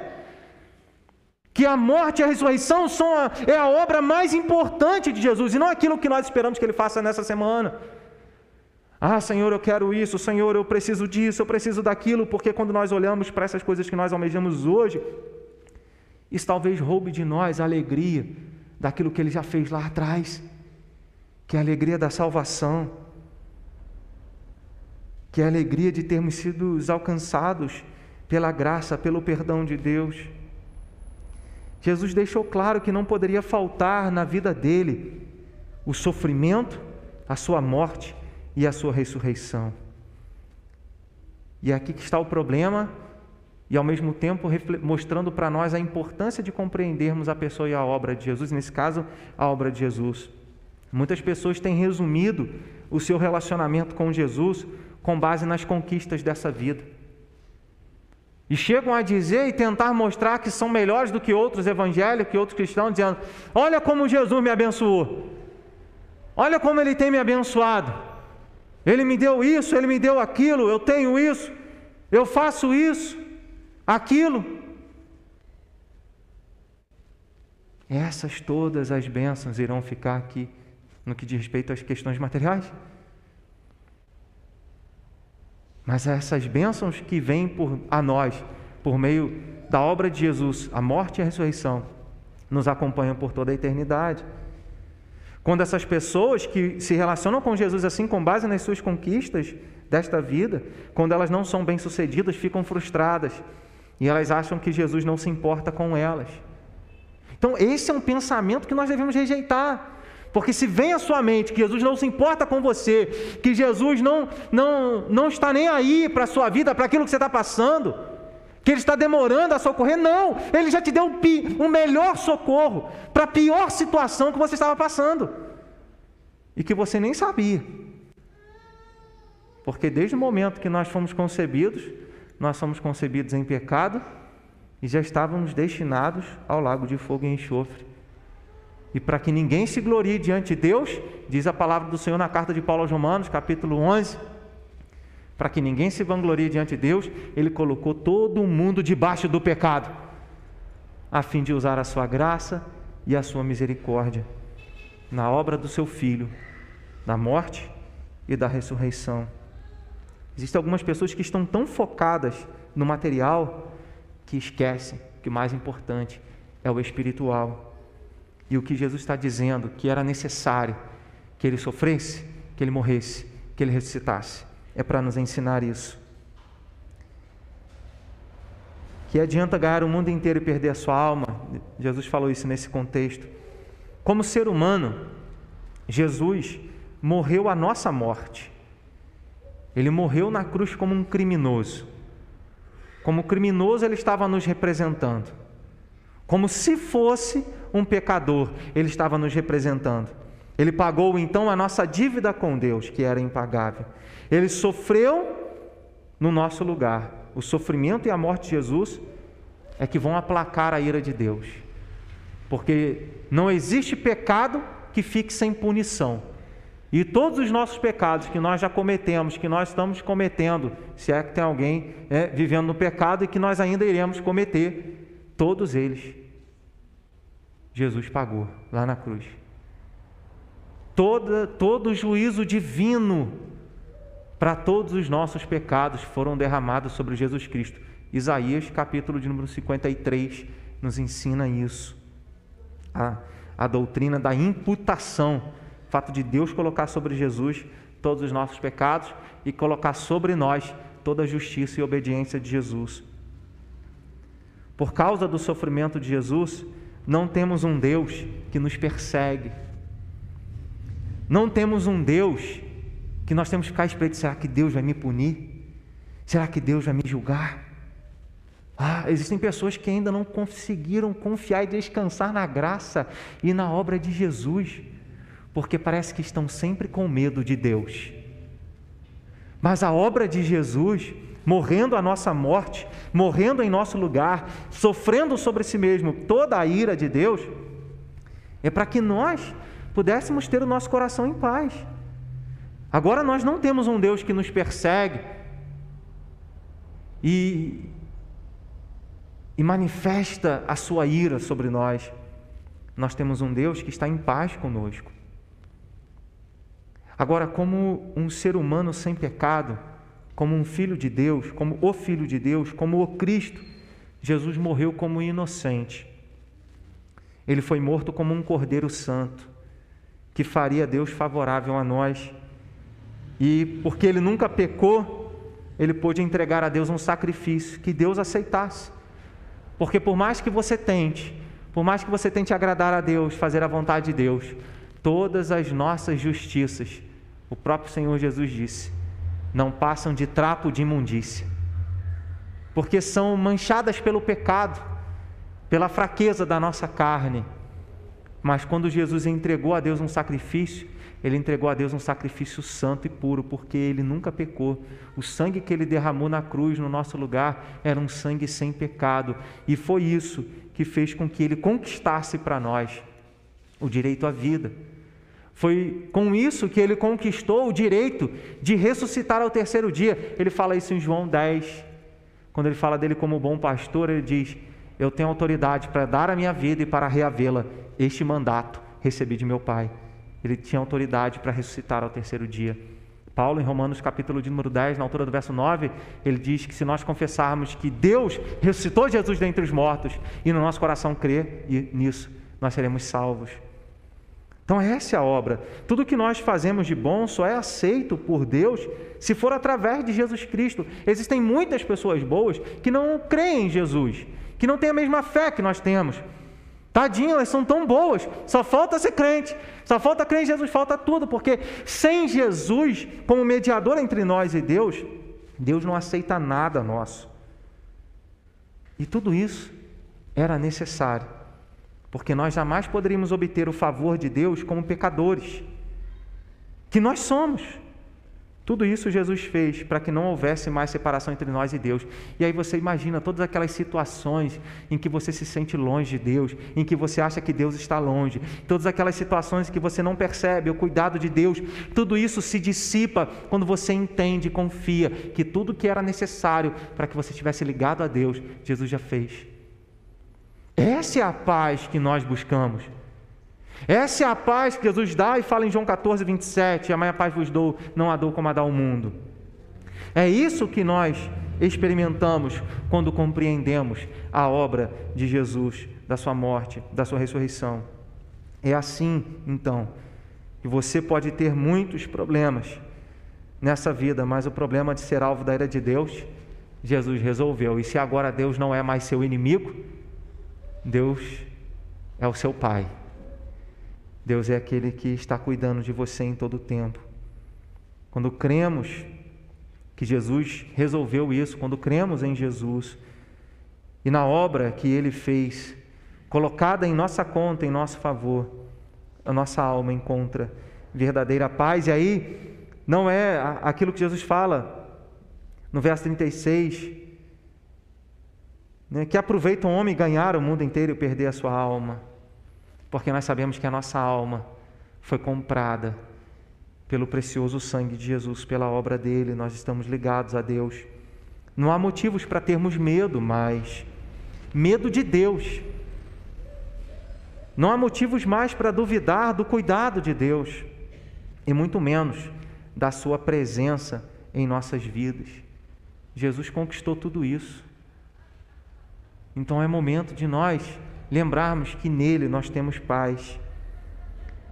Que a morte e a ressurreição são a, é a obra mais importante de Jesus e não aquilo que nós esperamos que ele faça nessa semana. Ah, Senhor, eu quero isso, Senhor, eu preciso disso, eu preciso daquilo, porque quando nós olhamos para essas coisas que nós almejamos hoje, isso talvez roube de nós a alegria daquilo que ele já fez lá atrás, que é a alegria da salvação, que é a alegria de termos sido alcançados pela graça, pelo perdão de Deus. Jesus deixou claro que não poderia faltar na vida dele o sofrimento, a sua morte e a sua ressurreição. E é aqui que está o problema e ao mesmo tempo mostrando para nós a importância de compreendermos a pessoa e a obra de Jesus, nesse caso, a obra de Jesus. Muitas pessoas têm resumido o seu relacionamento com Jesus com base nas conquistas dessa vida. E chegam a dizer e tentar mostrar que são melhores do que outros evangélicos, que outros cristãos, dizendo: Olha como Jesus me abençoou, olha como Ele tem me abençoado, Ele me deu isso, Ele me deu aquilo, eu tenho isso, eu faço isso aquilo. Essas todas as bênçãos irão ficar aqui no que diz respeito às questões materiais. Mas essas bênçãos que vêm por, a nós por meio da obra de Jesus, a morte e a ressurreição, nos acompanham por toda a eternidade. Quando essas pessoas que se relacionam com Jesus assim, com base nas suas conquistas desta vida, quando elas não são bem-sucedidas, ficam frustradas, e elas acham que Jesus não se importa com elas. Então, esse é um pensamento que nós devemos rejeitar. Porque se vem à sua mente que Jesus não se importa com você, que Jesus não, não, não está nem aí para a sua vida, para aquilo que você está passando, que Ele está demorando a socorrer, não, Ele já te deu o, melhor socorro para a pior situação que você estava passando e que você nem sabia. Porque desde o momento que nós fomos concebidos, nós somos concebidos em pecado e já estávamos destinados ao lago de fogo e enxofre. E para que ninguém se glorie diante de Deus, diz a palavra do Senhor na carta de Paulo aos Romanos, capítulo 11, para que ninguém se vanglorie diante de Deus, ele colocou todo o mundo debaixo do pecado, a fim de usar a sua graça e a sua misericórdia na obra do seu filho, da morte e da ressurreição. Existem algumas pessoas que estão tão focadas no material que esquecem que o mais importante é o espiritual. E o que Jesus está dizendo que era necessário que ele sofresse, que ele morresse, que ele ressuscitasse, é para nos ensinar isso. Que adianta ganhar o mundo inteiro e perder a sua alma? Jesus falou isso nesse contexto. Como ser humano, Jesus morreu a nossa morte ele morreu na cruz como um criminoso. Como criminoso, ele estava nos representando. Como se fosse um pecador, ele estava nos representando. Ele pagou então a nossa dívida com Deus, que era impagável. Ele sofreu no nosso lugar. O sofrimento e a morte de Jesus é que vão aplacar a ira de Deus. Porque não existe pecado que fique sem punição. E todos os nossos pecados que nós já cometemos, que nós estamos cometendo, se é que tem alguém é, vivendo no pecado e que nós ainda iremos cometer, todos eles, Jesus pagou lá na cruz. toda, todo o juízo divino para todos os nossos pecados foram derramados sobre Jesus Cristo. Isaías, capítulo de número 53, nos ensina isso. A, a doutrina da imputação, fato de Deus colocar sobre Jesus todos os nossos pecados e colocar sobre nós toda a justiça e obediência de Jesus. Por causa do sofrimento de Jesus, não temos um Deus que nos persegue. Não temos um Deus que nós temos que ficar esperando: será que Deus vai me punir? Será que Deus vai me julgar? Ah, existem pessoas que ainda não conseguiram confiar e descansar na graça e na obra de Jesus, porque parece que estão sempre com medo de Deus. Mas a obra de Jesus, morrendo a nossa morte, morrendo em nosso lugar, sofrendo sobre si mesmo toda a ira de Deus, é para que nós pudéssemos ter o nosso coração em paz. Agora nós não temos um Deus que nos persegue e e manifesta a sua ira sobre nós. Nós temos um Deus que está em paz conosco. Agora, como um ser humano sem pecado, como um filho de Deus, como o filho de Deus, como o Cristo, Jesus morreu como inocente. Ele foi morto como um cordeiro santo, que faria Deus favorável a nós. E porque ele nunca pecou, ele pôde entregar a Deus um sacrifício que Deus aceitasse. Porque por mais que você tente, por mais que você tente agradar a Deus, fazer a vontade de Deus, todas as nossas justiças, o próprio Senhor Jesus disse, não passam de trapo de imundícia. Porque são manchadas pelo pecado, pela fraqueza da nossa carne. Mas quando Jesus entregou a Deus um sacrifício, ele entregou a Deus um sacrifício santo e puro, porque ele nunca pecou. O sangue que ele derramou na cruz no nosso lugar era um sangue sem pecado, e foi isso que fez com que ele conquistasse para nós o direito à vida. Foi com isso que ele conquistou o direito de ressuscitar ao terceiro dia. Ele fala isso em João 10. Quando ele fala dele como bom pastor, ele diz: Eu tenho autoridade para dar a minha vida e para reavê-la. Este mandato recebi de meu Pai ele tinha autoridade para ressuscitar ao terceiro dia. Paulo, em Romanos capítulo de número 10, na altura do verso 9, ele diz que se nós confessarmos que Deus ressuscitou Jesus dentre os mortos e no nosso coração crer nisso, nós seremos salvos. Então essa é a obra. Tudo que nós fazemos de bom só é aceito por Deus se for através de Jesus Cristo. Existem muitas pessoas boas que não creem em Jesus, que não têm a mesma fé que nós temos. Tadinho, elas são tão boas, só falta ser crente, só falta crer em Jesus, falta tudo, porque sem Jesus como mediador entre nós e Deus, Deus não aceita nada nosso. E tudo isso era necessário, porque nós jamais poderíamos obter o favor de Deus como pecadores, que nós somos. Tudo isso Jesus fez para que não houvesse mais separação entre nós e Deus. E aí você imagina todas aquelas situações em que você se sente longe de Deus, em que você acha que Deus está longe, todas aquelas situações em que você não percebe o cuidado de Deus. Tudo isso se dissipa quando você entende e confia que tudo que era necessário para que você estivesse ligado a Deus, Jesus já fez. Essa é a paz que nós buscamos. Essa é a paz que Jesus dá e fala em João 14, 27, a minha paz vos dou, não a dou como a dá o mundo. É isso que nós experimentamos quando compreendemos a obra de Jesus, da sua morte, da sua ressurreição. É assim, então, que você pode ter muitos problemas nessa vida, mas o problema de ser alvo da ira de Deus, Jesus resolveu. E se agora Deus não é mais seu inimigo, Deus é o seu Pai. Deus é aquele que está cuidando de você em todo o tempo. Quando cremos que Jesus resolveu isso, quando cremos em Jesus e na obra que ele fez, colocada em nossa conta, em nosso favor, a nossa alma encontra verdadeira paz. E aí, não é aquilo que Jesus fala no verso 36, né, que aproveita um homem ganhar o mundo inteiro e perder a sua alma porque nós sabemos que a nossa alma foi comprada pelo precioso sangue de Jesus, pela obra dele, nós estamos ligados a Deus. Não há motivos para termos medo, mas medo de Deus. Não há motivos mais para duvidar do cuidado de Deus. e muito menos da Sua presença em nossas vidas. Jesus conquistou tudo isso. Então é momento de nós lembrarmos que nele nós temos paz.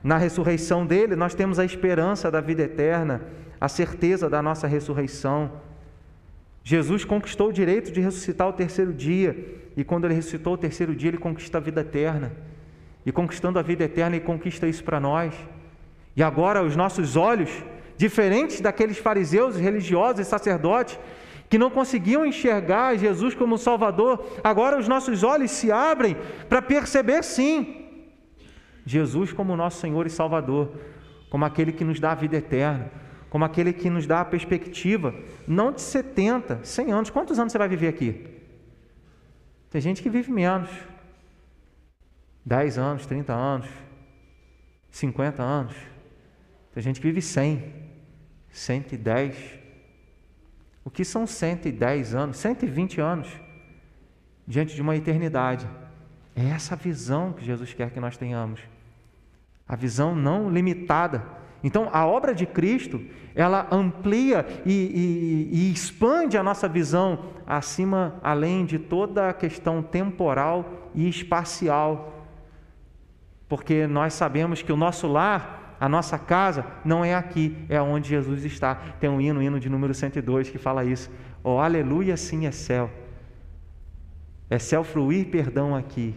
Na ressurreição dele, nós temos a esperança da vida eterna, a certeza da nossa ressurreição. Jesus conquistou o direito de ressuscitar o terceiro dia, e quando ele ressuscitou o terceiro dia, ele conquista a vida eterna. E conquistando a vida eterna, ele conquista isso para nós. E agora os nossos olhos, diferentes daqueles fariseus, religiosos e sacerdotes, que não conseguiam enxergar Jesus como Salvador, agora os nossos olhos se abrem para perceber sim Jesus como nosso Senhor e Salvador, como aquele que nos dá a vida eterna, como aquele que nos dá a perspectiva, não de 70, 100 anos. Quantos anos você vai viver aqui? Tem gente que vive menos. 10 anos, 30 anos, 50 anos. Tem gente que vive 100, 110. O que são 110 anos, 120 anos diante de uma eternidade? É essa visão que Jesus quer que nós tenhamos. A visão não limitada. Então, a obra de Cristo, ela amplia e, e, e, expande a nossa visão acima, além de toda a questão temporal e espacial. Porque nós sabemos que o nosso lar a nossa casa não é aqui, é onde Jesus está. Tem um hino, hino de número 102 que fala isso. Oh, aleluia, sim é céu. É céu fruir perdão aqui.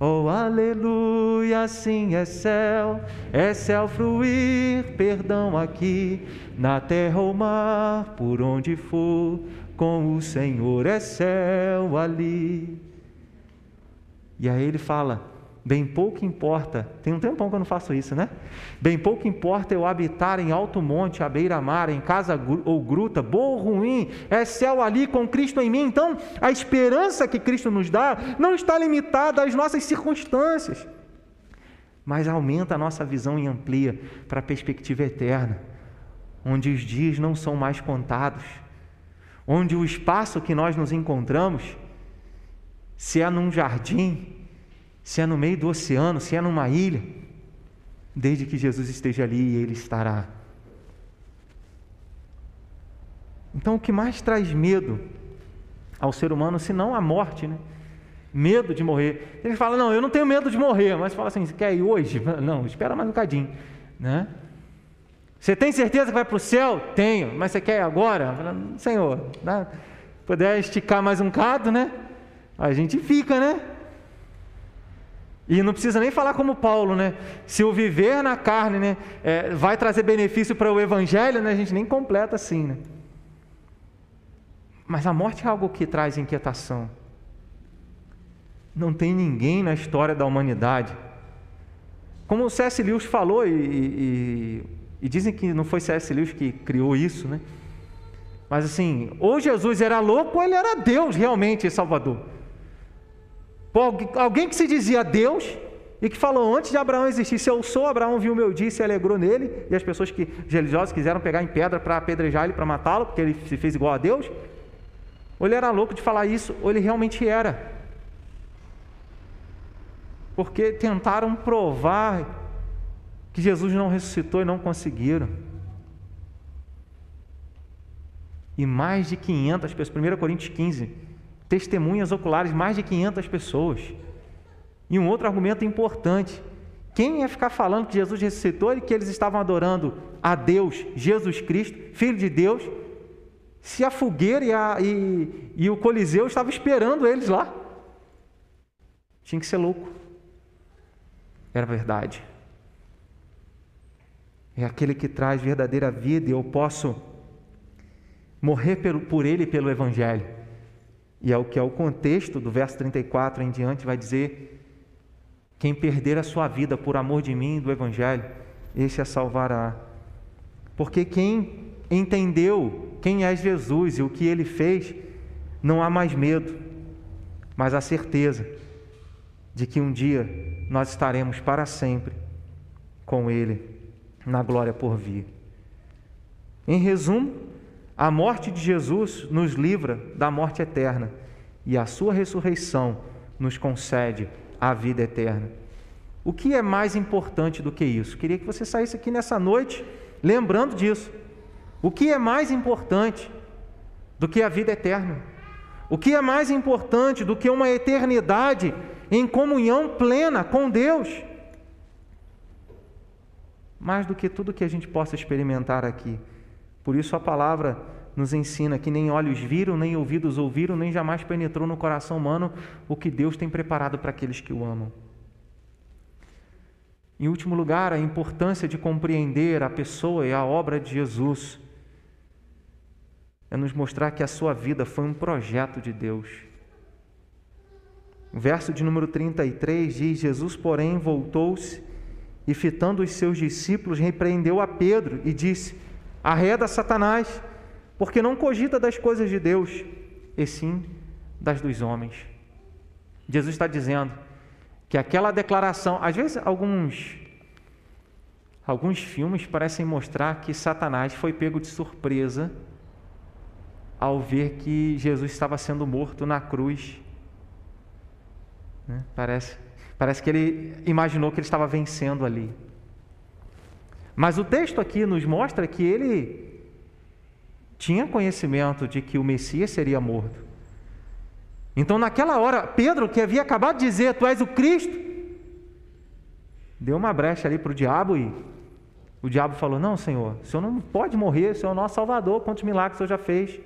Oh, aleluia, sim é céu, é céu fruir perdão aqui, na terra ou mar, por onde for, com o Senhor é céu ali. E aí ele fala: Bem pouco importa, tem um tempão que eu não faço isso, né? Bem pouco importa eu habitar em alto monte, à beira-mar, em casa ou gruta, bom ou ruim, é céu ali com Cristo em mim. Então, a esperança que Cristo nos dá não está limitada às nossas circunstâncias, mas aumenta a nossa visão e amplia para a perspectiva eterna, onde os dias não são mais contados, onde o espaço que nós nos encontramos, se é num jardim, se é no meio do oceano, se é numa ilha, desde que Jesus esteja ali, ele estará. Então, o que mais traz medo ao ser humano, se não a morte, né? Medo de morrer. Ele fala: Não, eu não tenho medo de morrer, mas fala assim: Você quer ir hoje? *laughs* Não, espera mais um bocadinho, né? Você tem certeza que vai para o céu? Tenho, mas você quer agora? Senhor, né? puder esticar mais um bocado, né? A gente fica, né? E não precisa nem falar como Paulo, né? Se o viver na carne né, é, vai trazer benefício para o evangelho, né, a gente nem completa assim, né? Mas a morte é algo que traz inquietação. Não tem ninguém na história da humanidade. Como o C.S. Lewis falou, e, e, e dizem que não foi C.S. Lewis que criou isso, né? Mas assim, ou Jesus era louco ou ele era Deus realmente, Salvador alguém que se dizia Deus e que falou antes de Abraão existir, se eu sou, Abraão viu meu dia e se alegrou nele, e as pessoas que religiosas quiseram pegar em pedra para apedrejar ele, para matá-lo, porque ele se fez igual a Deus, ou ele era louco de falar isso, ou ele realmente era. Porque tentaram provar que Jesus não ressuscitou e não conseguiram. E mais de 500 pessoas, 1 Coríntios 15, testemunhas oculares, mais de 500 pessoas. E um outro argumento importante: quem ia ficar falando que Jesus ressuscitou e que eles estavam adorando a Deus, Jesus Cristo, Filho de Deus, se a fogueira e, a, e, e o Coliseu estavam esperando eles lá? Tinha que ser louco. Era verdade. É aquele que traz verdadeira vida e eu posso morrer por ele e pelo Evangelho. E é o que é o contexto do verso 34 em diante, vai dizer: Quem perder a sua vida por amor de mim e do Evangelho, esse a salvará. Porque quem entendeu quem é Jesus e o que ele fez, não há mais medo, mas a certeza de que um dia nós estaremos para sempre com ele na glória por vir. Em resumo, a morte de Jesus nos livra da morte eterna e a sua ressurreição nos concede a vida eterna. O que é mais importante do que isso? Queria que você saísse aqui nessa noite lembrando disso. O que é mais importante do que a vida eterna? O que é mais importante do que uma eternidade em comunhão plena com Deus? Mais do que tudo que a gente possa experimentar aqui. Por isso a palavra nos ensina que nem olhos viram, nem ouvidos ouviram, nem jamais penetrou no coração humano o que Deus tem preparado para aqueles que o amam. Em último lugar, a importância de compreender a pessoa e a obra de Jesus é nos mostrar que a sua vida foi um projeto de Deus. O verso de número 33 diz: Jesus, porém, voltou-se e, fitando os seus discípulos, repreendeu a Pedro e disse: Arreda Satanás, porque não cogita das coisas de Deus, e sim das dos homens. Jesus está dizendo que aquela declaração, às vezes alguns alguns filmes parecem mostrar que Satanás foi pego de surpresa ao ver que Jesus estava sendo morto na cruz. Né? Parece, parece que ele imaginou que ele estava vencendo ali. Mas o texto aqui nos mostra que ele tinha conhecimento de que o Messias seria morto. Então, naquela hora, Pedro, que havia acabado de dizer: Tu és o Cristo, deu uma brecha ali para o diabo e o diabo falou: Não, Senhor, o Senhor não pode morrer, o Senhor é o nosso Salvador, quantos milagres o Senhor já fez.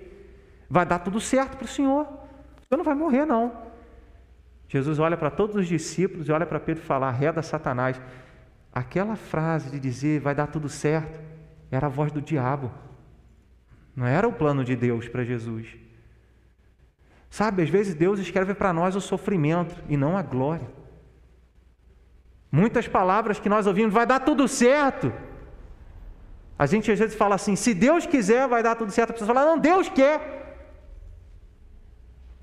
Vai dar tudo certo para o Senhor. O Senhor não vai morrer, não. Jesus olha para todos os discípulos e olha para Pedro e fala: Satanás. Aquela frase de dizer vai dar tudo certo era a voz do diabo. Não era o plano de Deus para Jesus. Sabe, às vezes Deus escreve para nós o sofrimento e não a glória. Muitas palavras que nós ouvimos, vai dar tudo certo. A gente às vezes fala assim: se Deus quiser, vai dar tudo certo. A pessoa fala: não, Deus quer.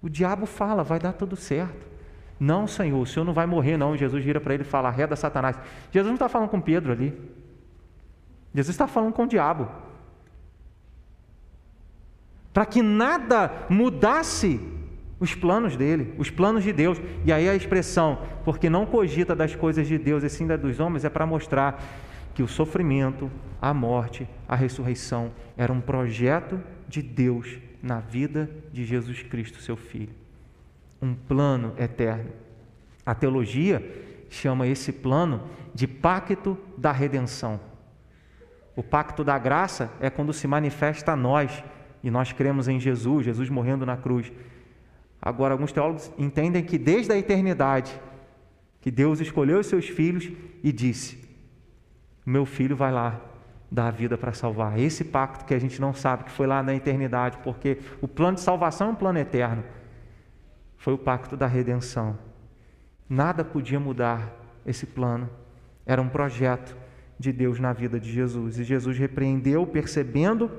O diabo fala, vai dar tudo certo. Não, Senhor, o Senhor não vai morrer, não. Jesus vira para ele e fala, reda Satanás. Jesus não está falando com Pedro ali. Jesus está falando com o diabo. Para que nada mudasse os planos dele, os planos de Deus. E aí a expressão, porque não cogita das coisas de Deus e sim das dos homens, é para mostrar que o sofrimento, a morte, a ressurreição era um projeto de Deus na vida de Jesus Cristo, seu Filho. Um plano eterno. A teologia chama esse plano de pacto da redenção. O pacto da graça é quando se manifesta a nós e nós cremos em Jesus, Jesus morrendo na cruz. Agora, alguns teólogos entendem que desde a eternidade, que Deus escolheu os seus filhos e disse: Meu filho vai lá dar a vida para salvar. Esse pacto que a gente não sabe que foi lá na eternidade, porque o plano de salvação é um plano eterno. Foi o pacto da redenção. Nada podia mudar esse plano. Era um projeto de Deus na vida de Jesus. E Jesus repreendeu, percebendo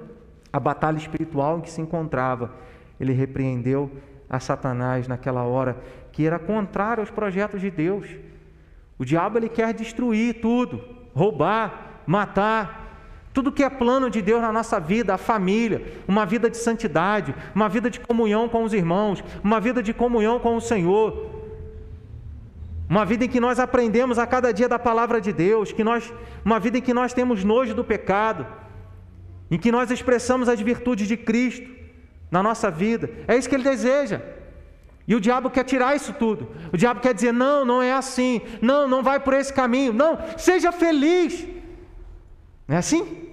a batalha espiritual em que se encontrava. Ele repreendeu a Satanás naquela hora, que era contrário aos projetos de Deus. O diabo ele quer destruir tudo, roubar, matar, tudo que é plano de Deus na nossa vida, a família, uma vida de santidade, uma vida de comunhão com os irmãos, uma vida de comunhão com o Senhor. Uma vida em que nós aprendemos a cada dia da palavra de Deus, que nós, uma vida em que nós temos nojo do pecado, em que nós expressamos as virtudes de Cristo na nossa vida. É isso que ele deseja. E o diabo quer tirar isso tudo. O diabo quer dizer: não, não é assim. Não, não vai por esse caminho. Não, seja feliz. Não é assim?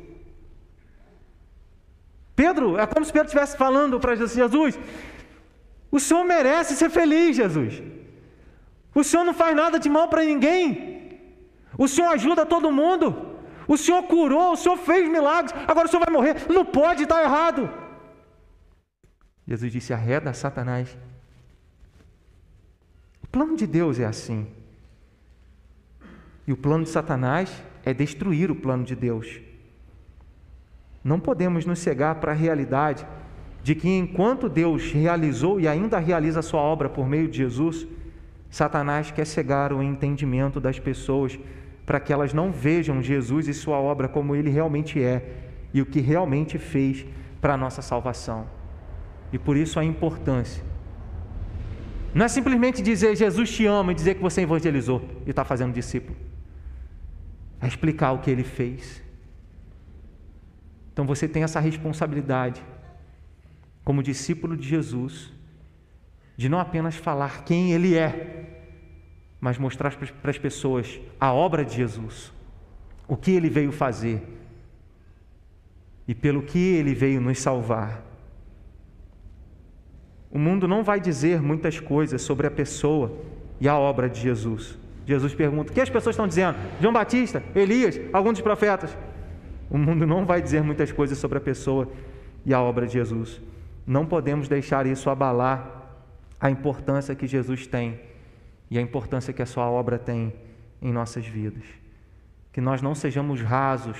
Pedro, é como se Pedro estivesse falando para Jesus: Jesus, o Senhor merece ser feliz, Jesus. O Senhor não faz nada de mal para ninguém. O Senhor ajuda todo mundo. O Senhor curou, o Senhor fez milagres. Agora o Senhor vai morrer. Não pode estar errado. Jesus disse: arreda Satanás. O plano de Deus é assim. E o plano de Satanás é destruir o plano de Deus. Não podemos nos cegar para a realidade de que enquanto Deus realizou e ainda realiza a sua obra por meio de Jesus, Satanás quer cegar o entendimento das pessoas para que elas não vejam Jesus e sua obra como ele realmente é e o que realmente fez para a nossa salvação. E por isso a importância. Não é simplesmente dizer Jesus te ama e dizer que você evangelizou e está fazendo discípulo. É explicar o que ele fez Então você tem essa responsabilidade, como discípulo de Jesus, de não apenas falar quem Ele é, mas mostrar para as pessoas a obra de Jesus, o que Ele veio fazer e pelo que Ele veio nos salvar. O mundo não vai dizer muitas coisas sobre a pessoa e a obra de Jesus. Jesus pergunta: o que as pessoas estão dizendo? João Batista, Elias, alguns dos profetas. O mundo não vai dizer muitas coisas sobre a pessoa e a obra de Jesus. Não podemos deixar isso abalar a importância que Jesus tem e a importância que a sua obra tem em nossas vidas. Que nós não sejamos rasos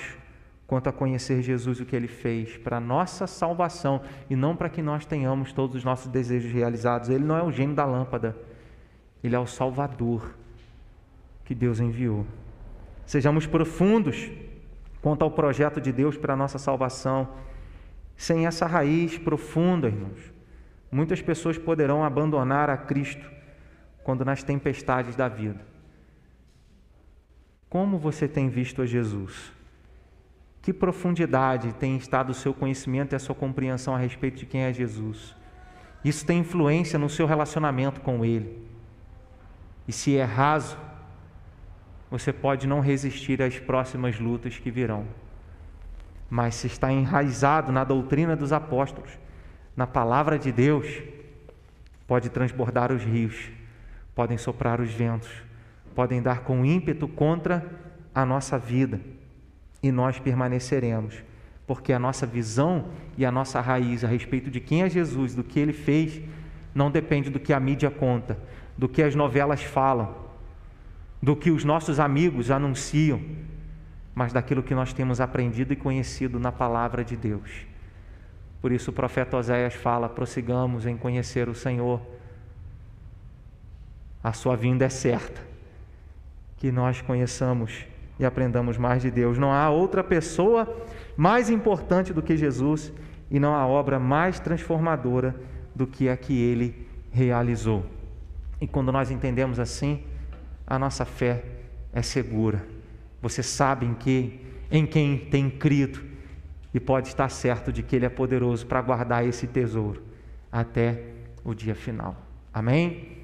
quanto a conhecer Jesus o que ele fez para nossa salvação e não para que nós tenhamos todos os nossos desejos realizados. Ele não é o gênio da lâmpada, ele é o Salvador que Deus enviou. Sejamos profundos quanto ao projeto de Deus para a nossa salvação. Sem essa raiz profunda, irmãos, muitas pessoas poderão abandonar a Cristo quando nas tempestades da vida. Como você tem visto a Jesus? Que profundidade tem estado o seu conhecimento e a sua compreensão a respeito de quem é Jesus? Isso tem influência no seu relacionamento com Ele. E se é raso, você pode não resistir às próximas lutas que virão. Mas se está enraizado na doutrina dos apóstolos, na palavra de Deus, pode transbordar os rios, podem soprar os ventos, podem dar com ímpeto contra a nossa vida e nós permaneceremos, porque a nossa visão e a nossa raiz a respeito de quem é Jesus, do que ele fez, não depende do que a mídia conta, do que as novelas falam, do que os nossos amigos anunciam, mas daquilo que nós temos aprendido e conhecido na palavra de Deus. Por isso o profeta Oséias fala: prossigamos em conhecer o Senhor. A sua vinda é certa. Que nós conheçamos e aprendamos mais de Deus. Não há outra pessoa mais importante do que Jesus e não há obra mais transformadora do que a que ele realizou. E quando nós entendemos assim, a nossa fé é segura. Você sabe em que, em quem tem crido e pode estar certo de que ele é poderoso para guardar esse tesouro até o dia final. Amém?